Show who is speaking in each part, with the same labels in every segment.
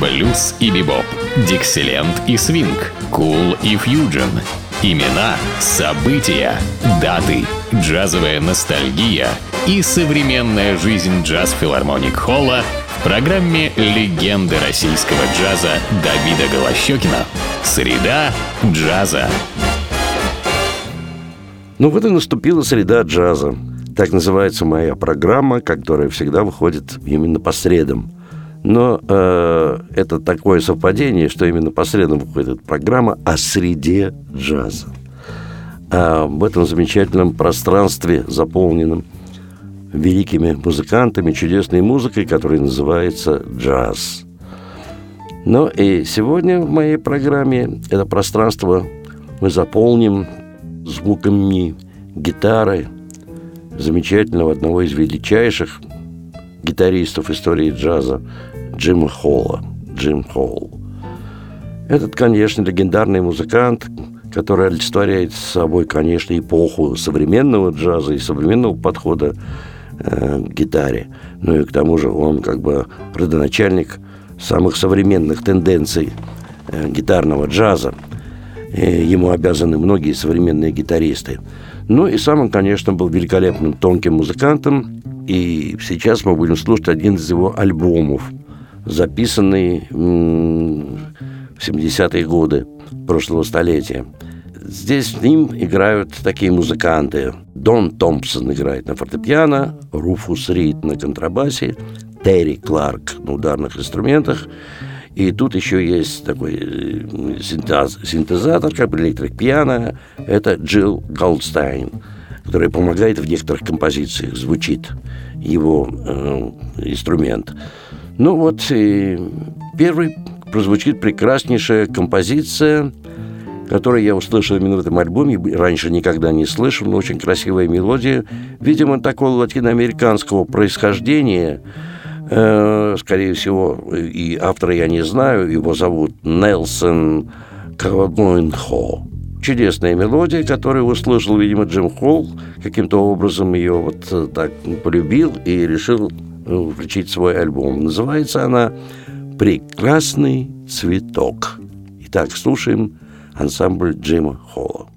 Speaker 1: Блюз и бибоп, дикселент и свинг, кул и фьюджен. Имена, события, даты, джазовая ностальгия и современная жизнь джаз-филармоник Холла в программе «Легенды российского джаза» Давида Голощекина. Среда джаза.
Speaker 2: Ну вот и наступила среда джаза. Так называется моя программа, которая всегда выходит именно по средам. Но э, это такое совпадение, что именно по средам выходит программа о среде джаза. А в этом замечательном пространстве, заполненном великими музыкантами, чудесной музыкой, которая называется джаз. Но и сегодня в моей программе это пространство мы заполним звуками гитары замечательного одного из величайших гитаристов истории джаза Джима Холла. Джим Холл. Этот, конечно, легендарный музыкант, который олицетворяет собой, конечно, эпоху современного джаза и современного подхода э, к гитаре. Ну и к тому же он как бы родоначальник самых современных тенденций э, гитарного джаза. И ему обязаны многие современные гитаристы. Ну и сам он, конечно, был великолепным тонким музыкантом. И сейчас мы будем слушать один из его альбомов, записанный в 70-е годы прошлого столетия. Здесь с ним играют такие музыканты. Дон Томпсон играет на фортепиано, Руфус Рид на контрабасе, Терри Кларк на ударных инструментах. И тут еще есть такой э, синтез, синтезатор, как бы electric piano. Это Джилл Голдстайн, который помогает в некоторых композициях. Звучит его э, инструмент. Ну вот, и первый прозвучит прекраснейшая композиция – который я услышал именно в этом альбоме, раньше никогда не слышал, но очень красивая мелодия, видимо, такого латиноамериканского происхождения, э, скорее всего, и автора я не знаю, его зовут Нелсон Кавагоинхо. Чудесная мелодия, которую услышал, видимо, Джим Холл, каким-то образом ее вот э, так полюбил и решил э, включить свой альбом. Называется она «Прекрасный цветок». Итак, слушаем ансамбль Джима Холла.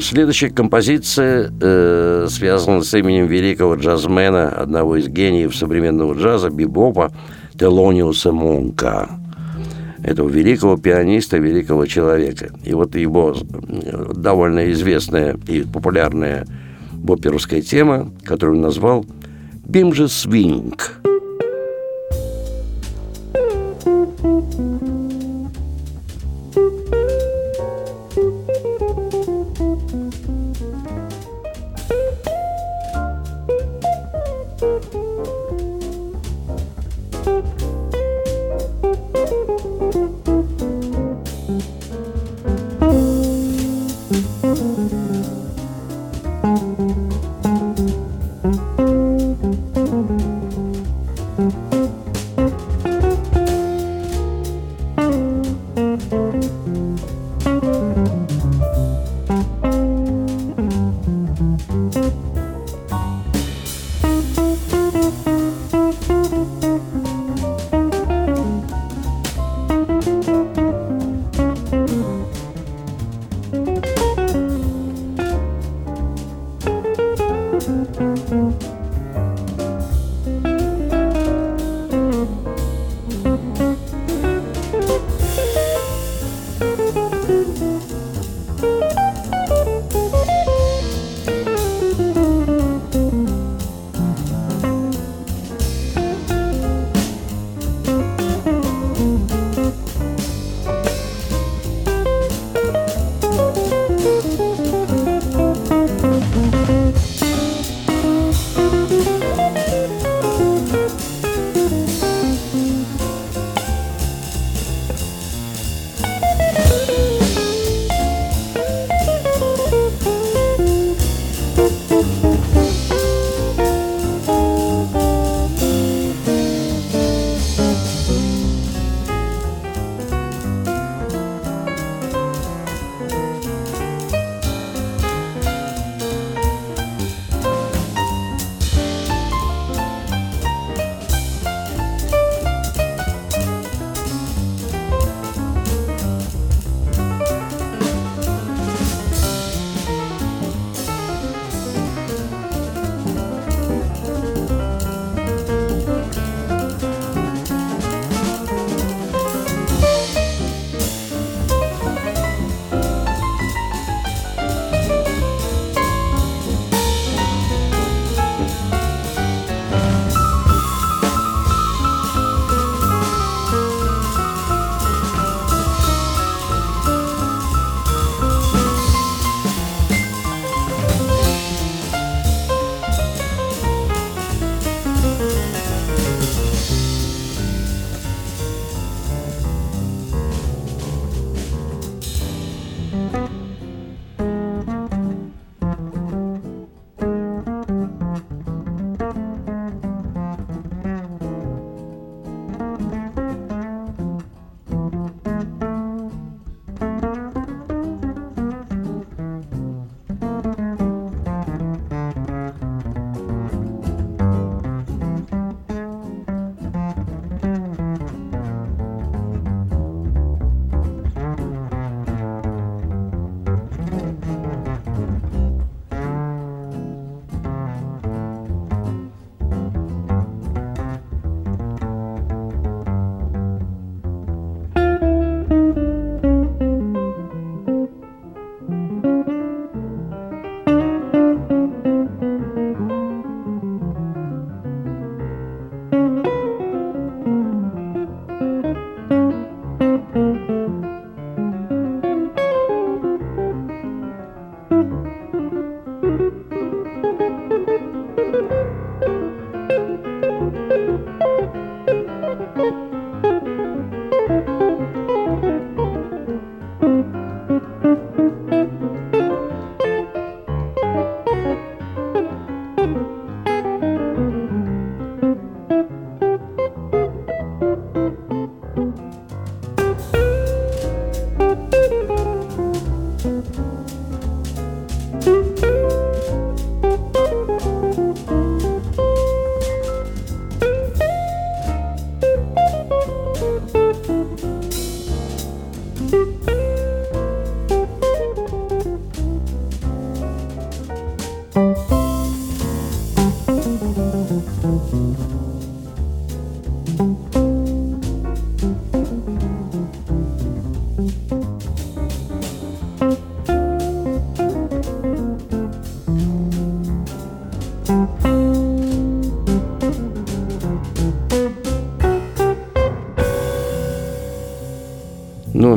Speaker 2: Следующая композиция э, связана с именем великого джазмена, одного из гениев современного джаза, бибопа, Телониуса Монка этого великого пианиста, великого человека. И вот его э, довольно известная и популярная боперовская тема, которую он назвал «Бимжи Свинг».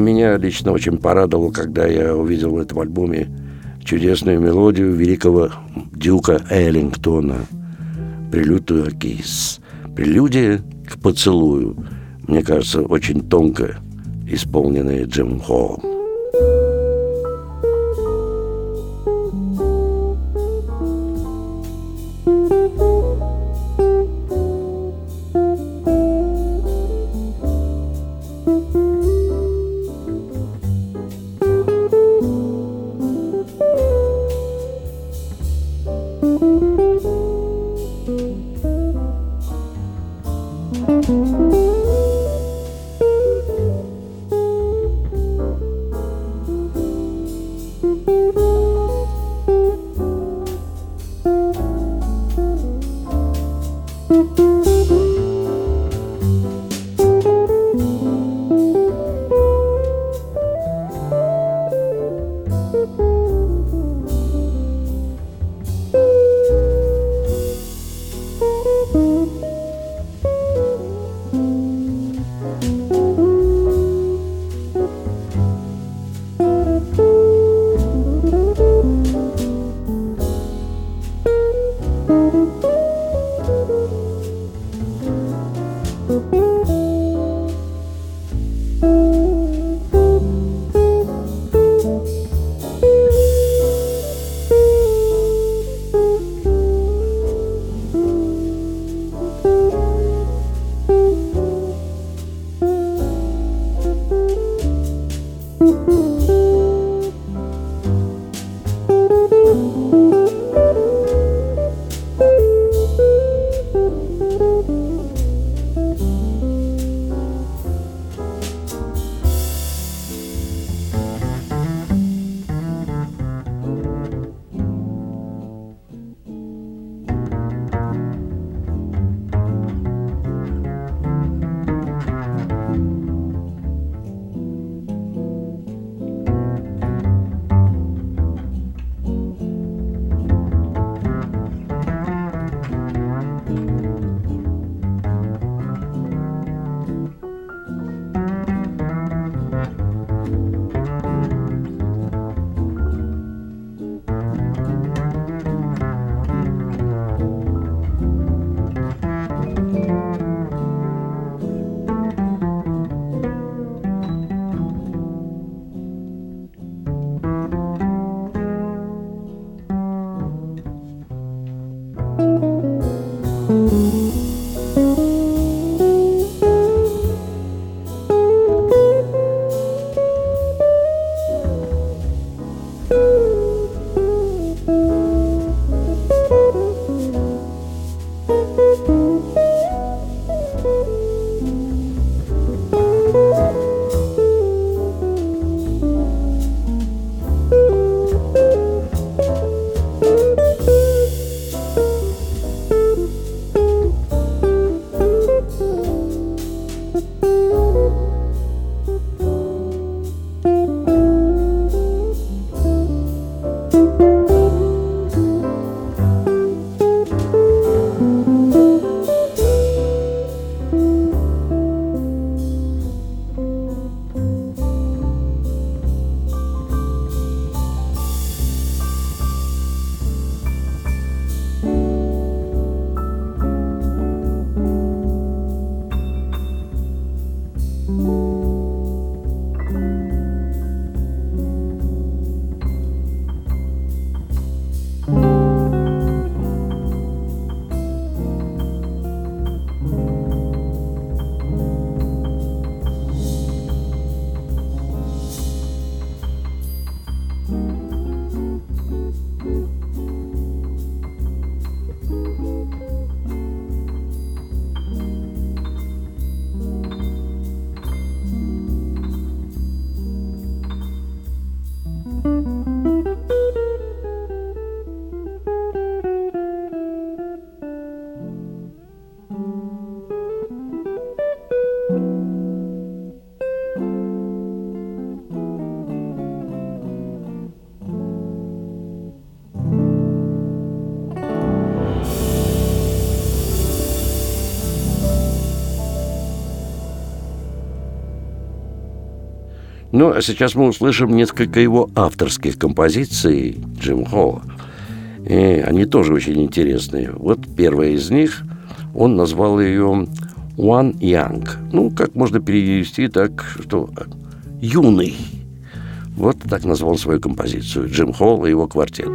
Speaker 2: Меня лично очень порадовало, когда я увидел в этом альбоме чудесную мелодию великого дюка Эллингтона «Прелюдия кис». Прелюдия к поцелую. Мне кажется, очень тонко исполненная Джим Холл. Ну, а сейчас мы услышим несколько его авторских композиций Джим Холла. И они тоже очень интересные. Вот первая из них, он назвал ее One Young. Ну, как можно перевести так, что юный. Вот так назвал свою композицию Джим Холл и его квартет.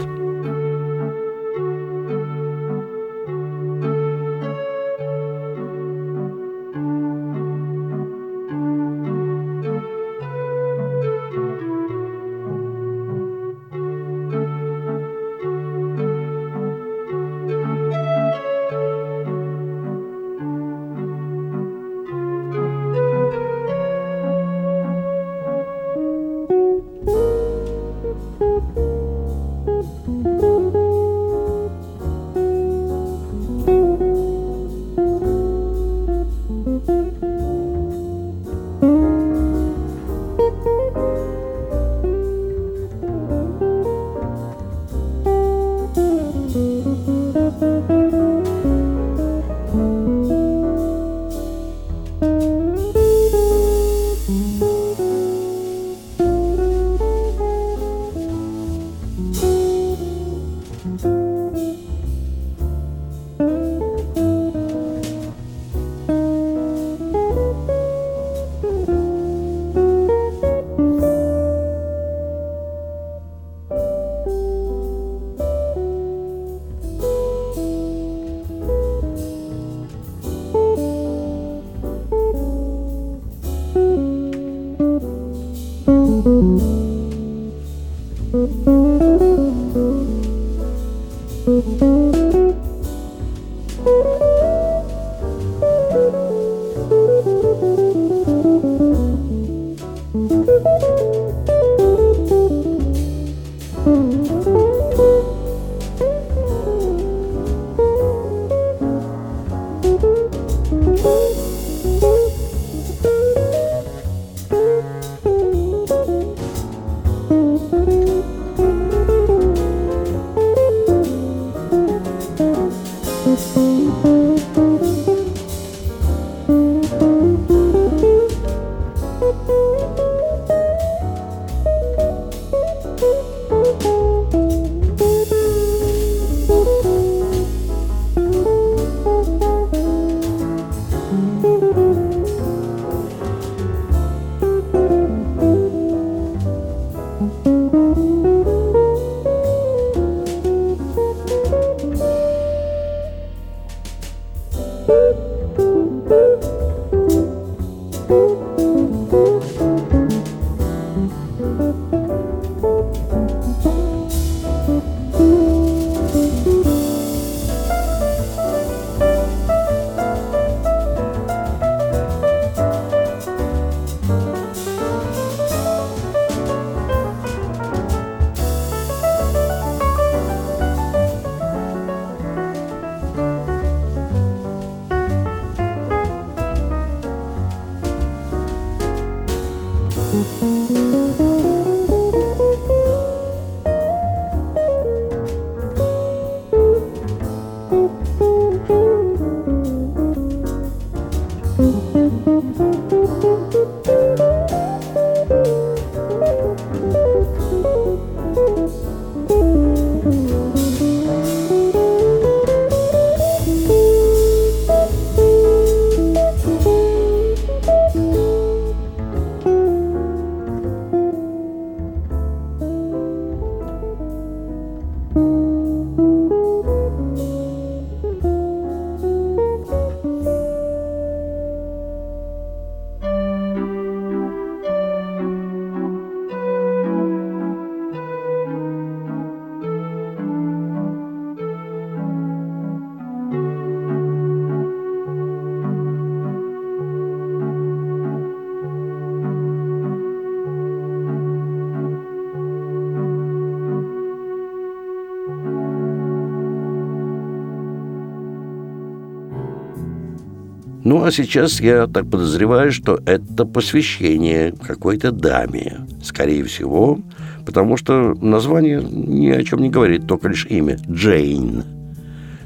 Speaker 2: Ну, а сейчас я так подозреваю, что это посвящение какой-то даме, скорее всего, потому что название ни о чем не говорит, только лишь имя – Джейн.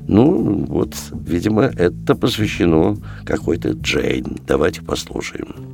Speaker 2: Ну, вот, видимо, это посвящено какой-то Джейн. Давайте послушаем.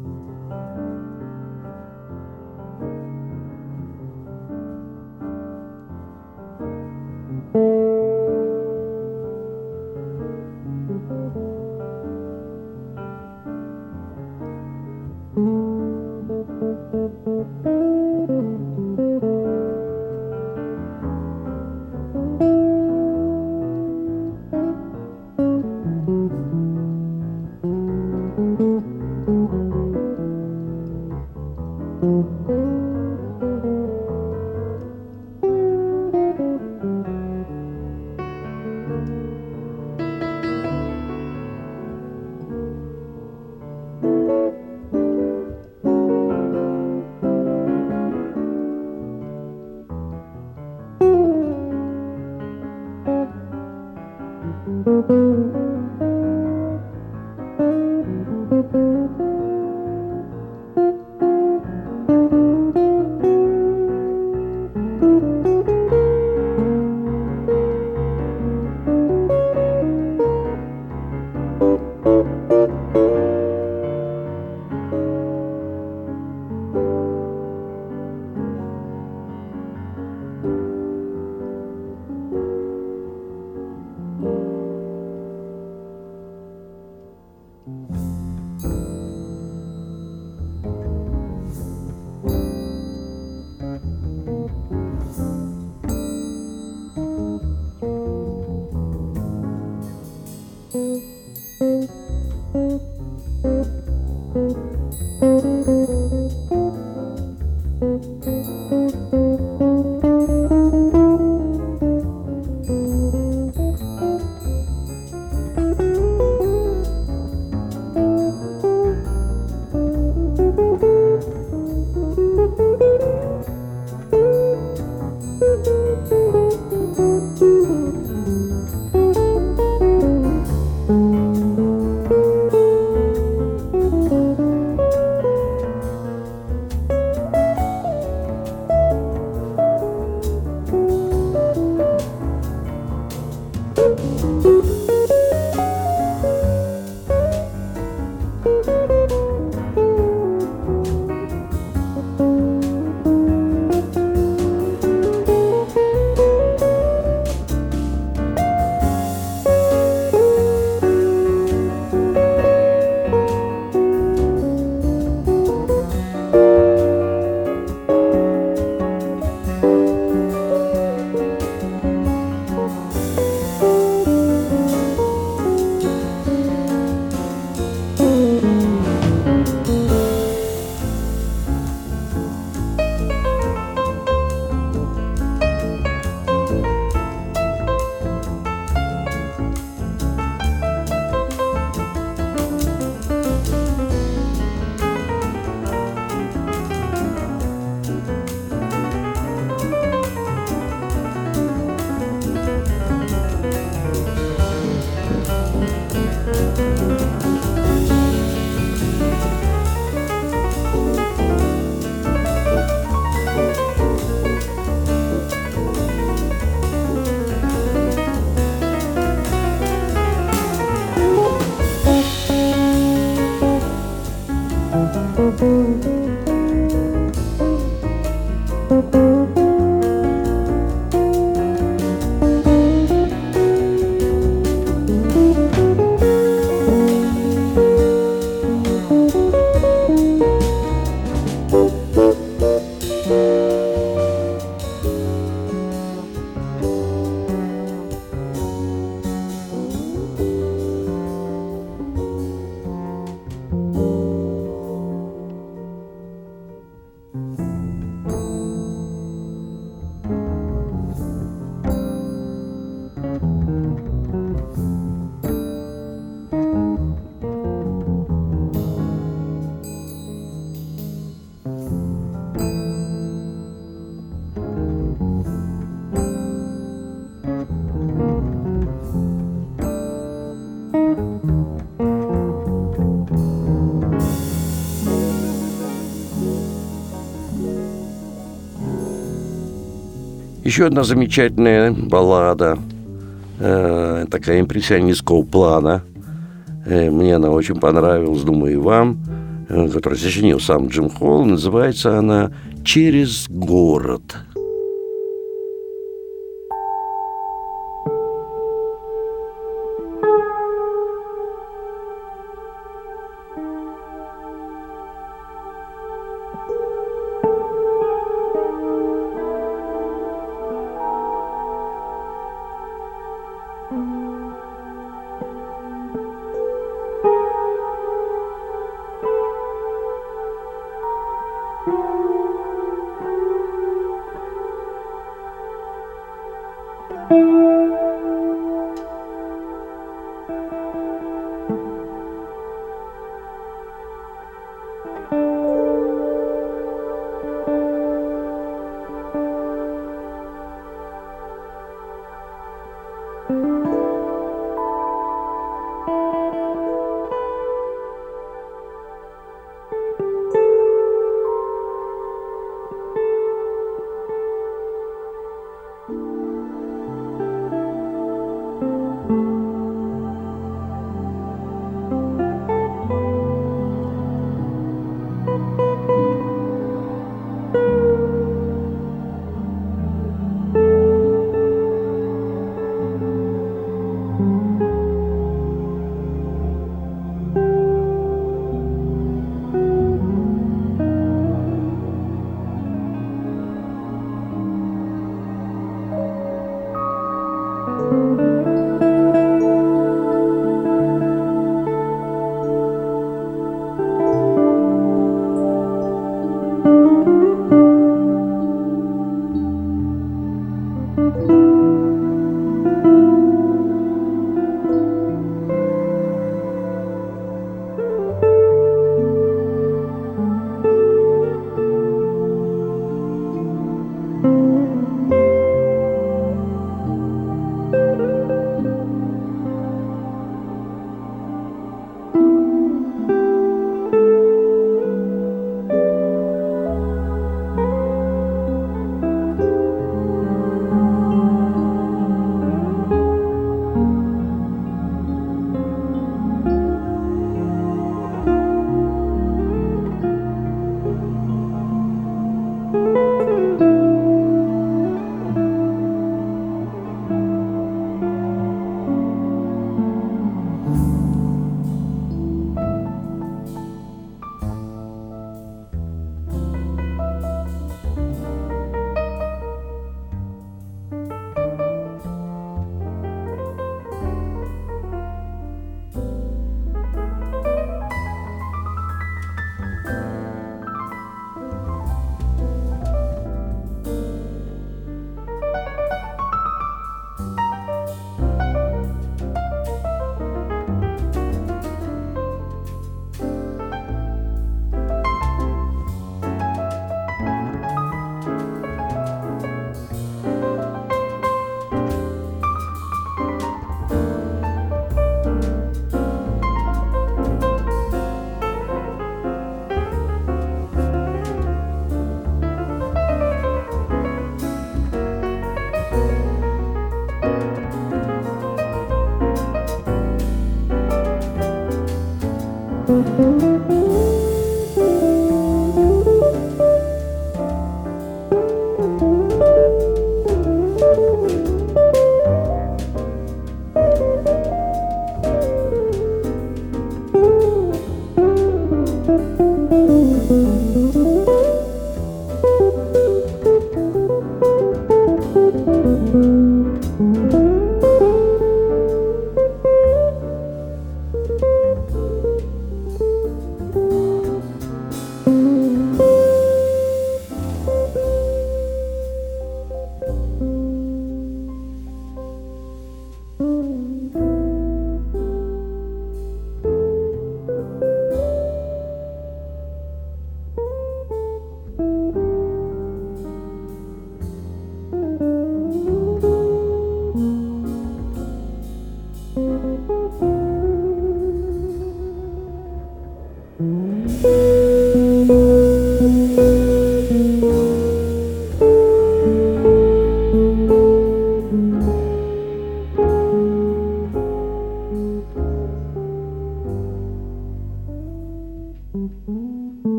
Speaker 2: Еще одна замечательная баллада, э, такая импрессионистского плана. Э, мне она очень понравилась, думаю, и вам, э, которую сочинил сам Джим Холл. Называется она «Через город».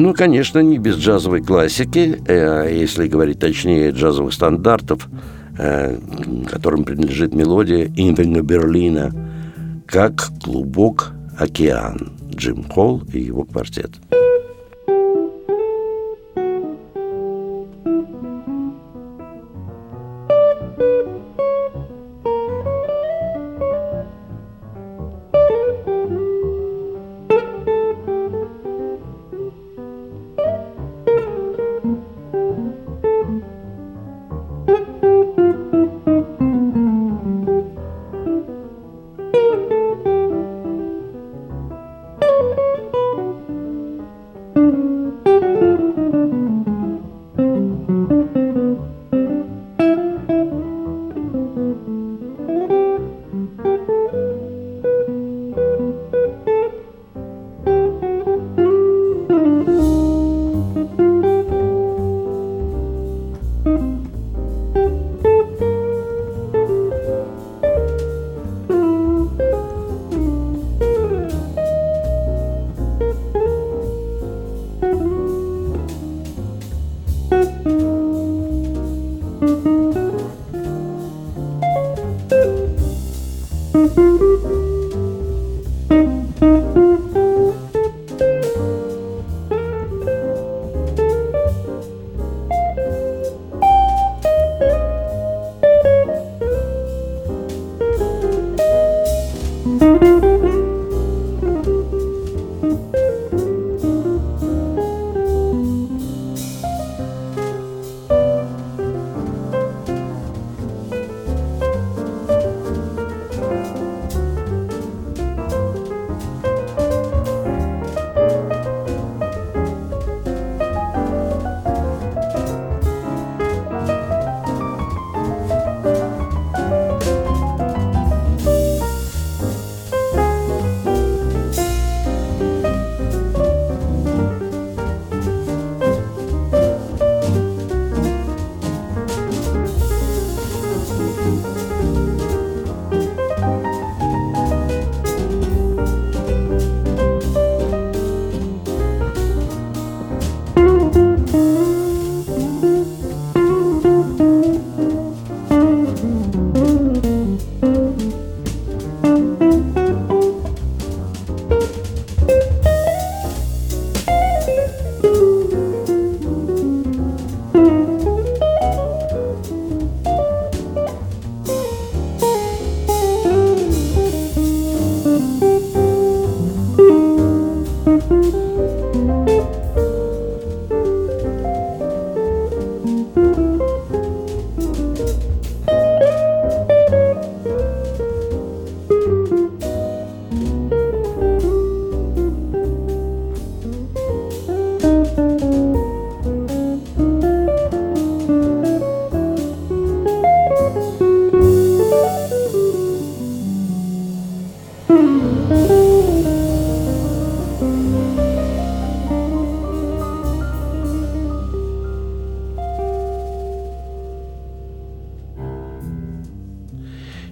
Speaker 2: Ну, конечно, не без джазовой классики, э, если говорить точнее, джазовых стандартов, э, которым принадлежит мелодия Инвинга Берлина, как «Клубок океан» Джим Холл и его квартет.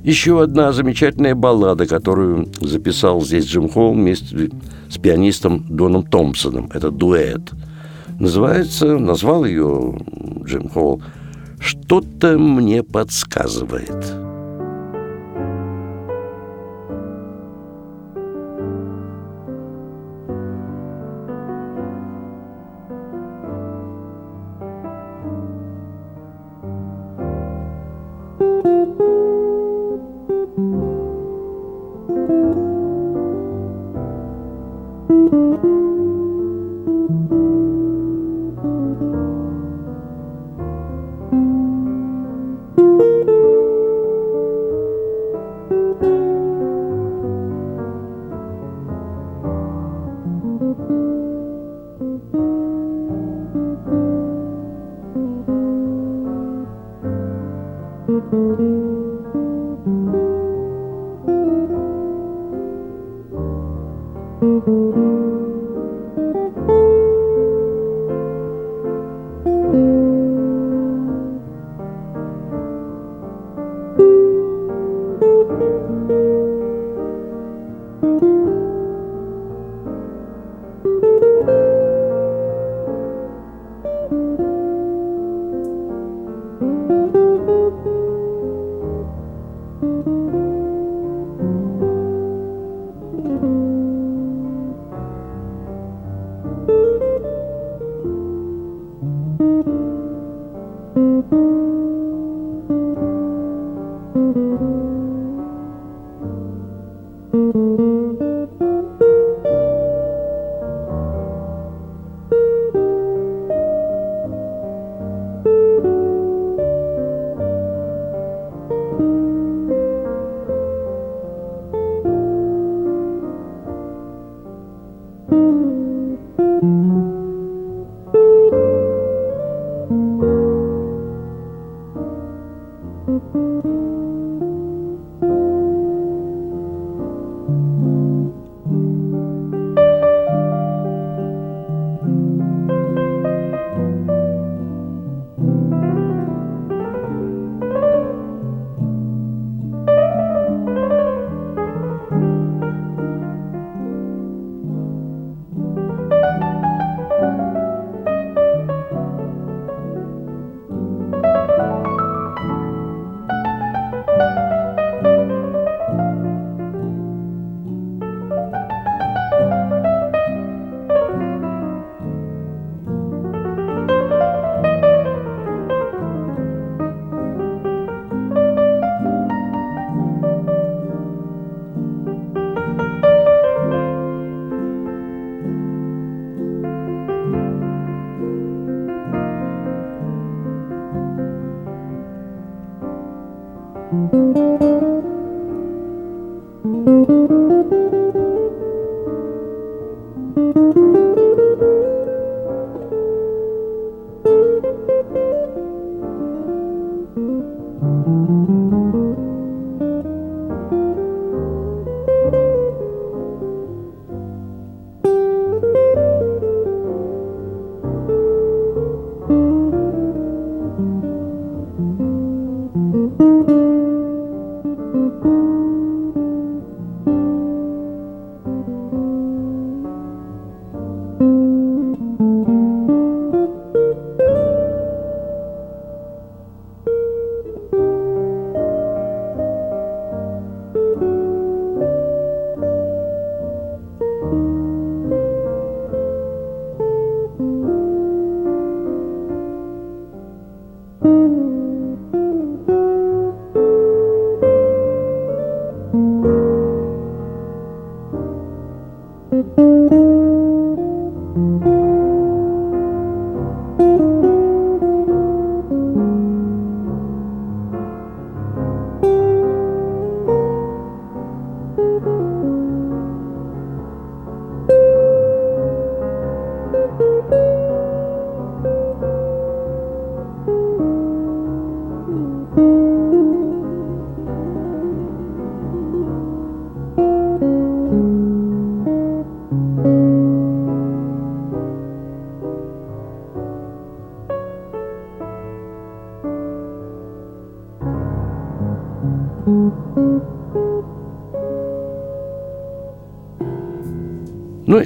Speaker 2: Еще одна замечательная баллада, которую записал здесь Джим Холл вместе с пианистом Доном Томпсоном. Это дуэт. Называется, назвал ее Джим Холл «Что-то мне подсказывает».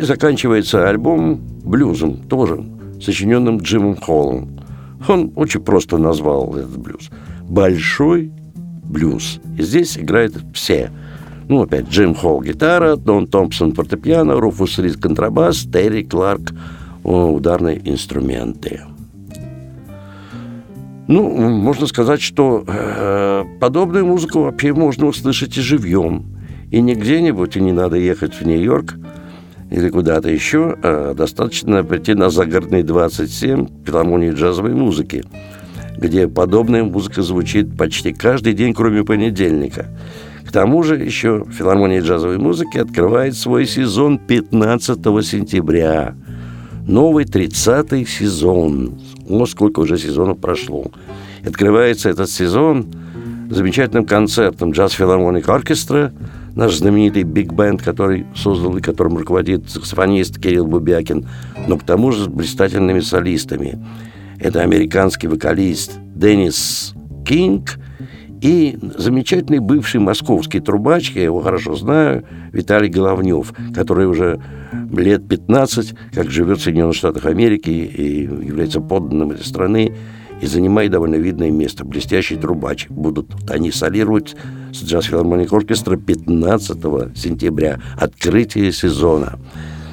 Speaker 2: И заканчивается альбом блюзом, тоже сочиненным Джимом Холлом. Он очень просто назвал этот блюз. Большой блюз. И здесь играют все. Ну, опять, Джим Холл гитара, Дон Томпсон фортепиано, Руфус Рид контрабас, Терри Кларк ударные инструменты. Ну, можно сказать, что э, подобную музыку вообще можно услышать и живьем. И не где-нибудь, и не надо ехать в Нью-Йорк или куда-то еще, а достаточно прийти на загородный 27 филармонии джазовой музыки, где подобная музыка звучит почти каждый день, кроме понедельника. К тому же еще филармония джазовой музыки открывает свой сезон 15 сентября. Новый 30-й сезон. О, сколько уже сезонов прошло. Открывается этот сезон замечательным концертом джаз филармоник оркестра – наш знаменитый биг-бенд, который создал и которым руководит саксофонист Кирилл Бубякин, но к тому же с блистательными солистами. Это американский вокалист Деннис Кинг и замечательный бывший московский трубач, я его хорошо знаю, Виталий Головнев, который уже лет 15 как живет в Соединенных Штатах Америки и является подданным этой страны и занимает довольно видное место. Блестящий трубач. Будут они солировать с Джаз Филармоник Оркестра 15 сентября. Открытие сезона.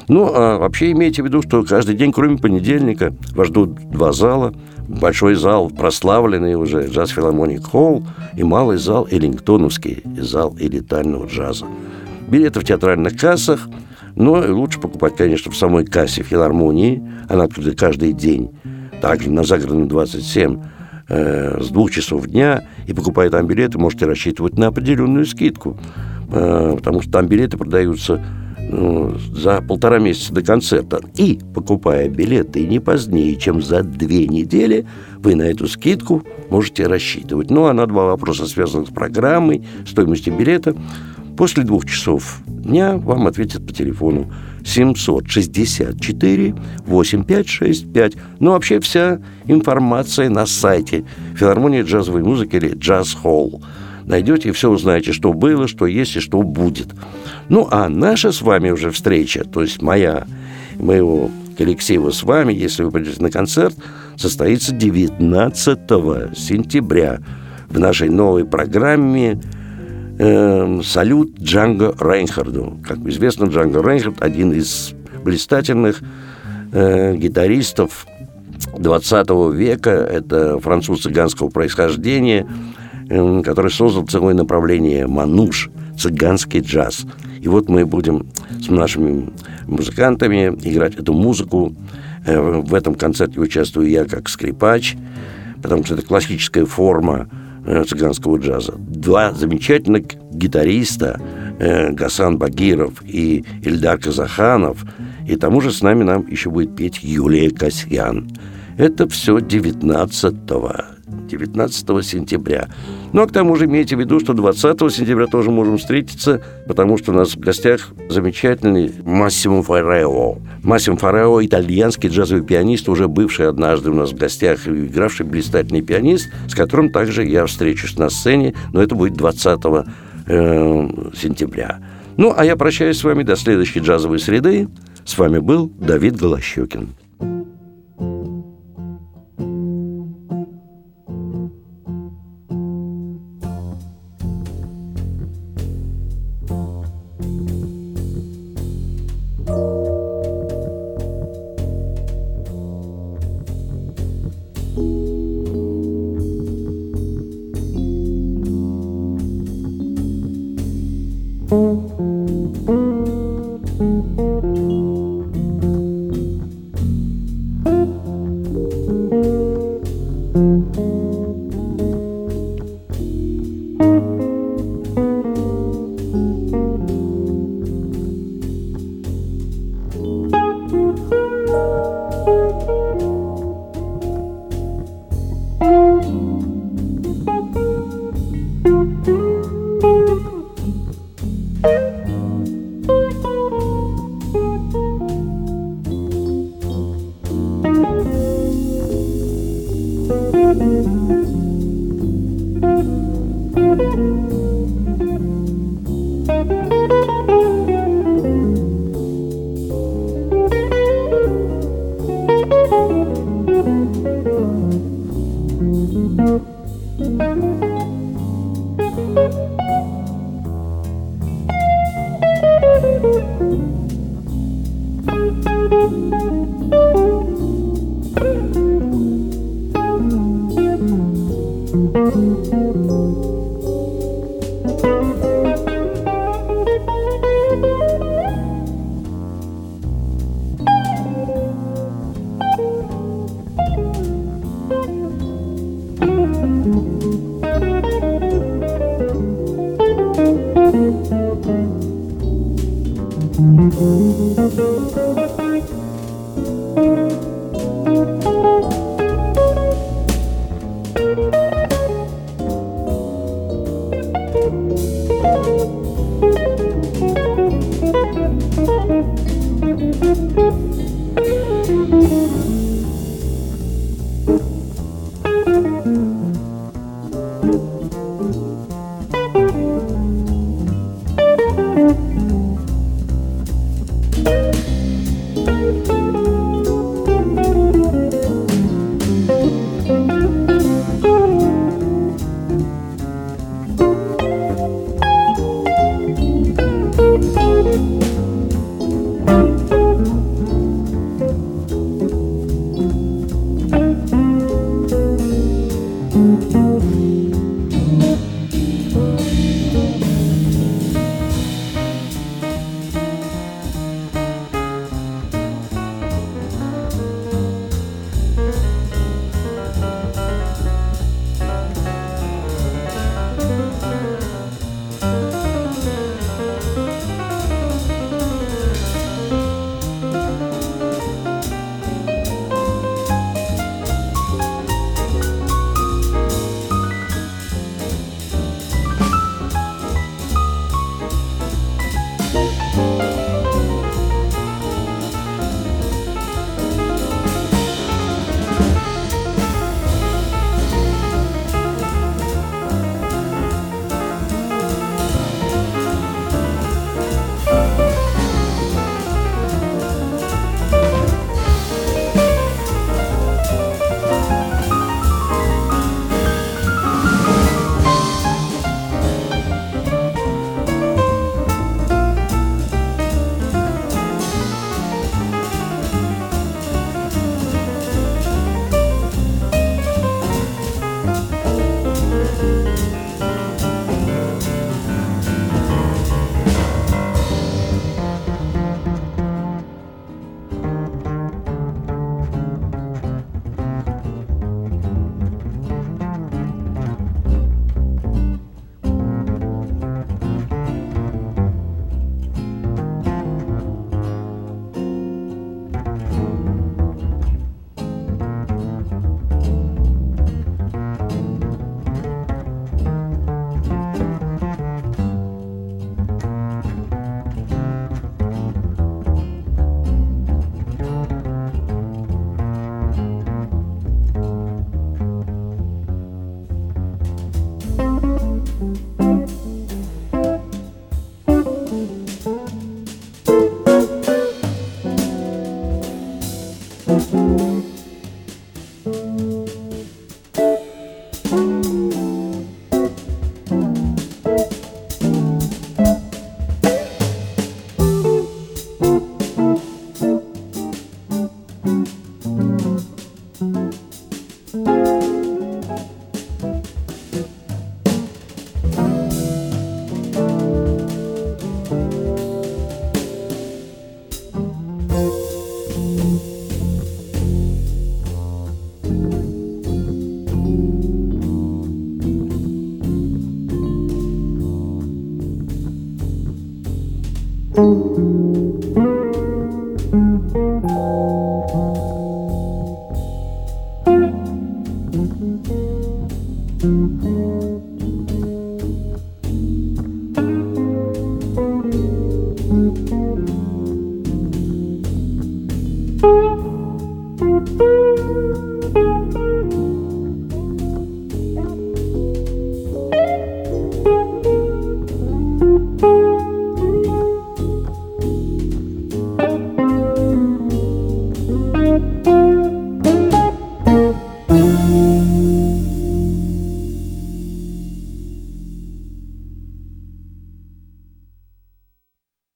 Speaker 2: Ну, а вообще имейте в виду, что каждый день, кроме понедельника, вас ждут два зала. большой зал, прославленный уже джаз филармоник холл и малый зал Эллингтоновский, зал элитарного джаза. Билеты в театральных кассах, но лучше покупать, конечно, в самой кассе филармонии. Она открыта каждый день. Также на загородном 27 э, с двух часов дня. И покупая там билеты, можете рассчитывать на определенную скидку. Э, потому что там билеты продаются ну, за полтора месяца до концерта. И, покупая билеты не позднее, чем за две недели, вы на эту скидку можете рассчитывать. Ну, а на два вопроса, связанных с программой, стоимостью билета, после двух часов дня вам ответят по телефону 764 8565. Ну, вообще вся информация на сайте филармонии джазовой музыки или Джаз Холл найдете и все узнаете, что было, что есть и что будет. Ну, а наша с вами уже встреча, то есть моя, моего коллектива с вами, если вы придете на концерт, состоится 19 сентября в нашей новой программе э, «Салют Джанго Рейнхарду». Как известно, Джанго Рейнхард – один из блистательных э, гитаристов 20 века. Это француз цыганского происхождения – Эм, который создал целое направление «Мануш», цыганский джаз. И вот мы будем с нашими музыкантами играть эту музыку. Э, в этом концерте участвую я как скрипач, потому что это классическая форма э, цыганского джаза. Два замечательных гитариста, э, Гасан Багиров и Ильдар Казаханов, и тому же с нами нам еще будет петь Юлия Касьян. Это все 19 19 сентября. Ну, а к тому же имейте в виду, что 20 сентября тоже можем встретиться, потому что у нас в гостях замечательный Массимо Фарео. Массимо Фарео – итальянский джазовый пианист, уже бывший однажды у нас в гостях игравший блистательный пианист, с которым также я встречусь на сцене, но это будет 20 э, сентября. Ну, а я прощаюсь с вами до следующей джазовой среды. С вами был Давид Голощекин.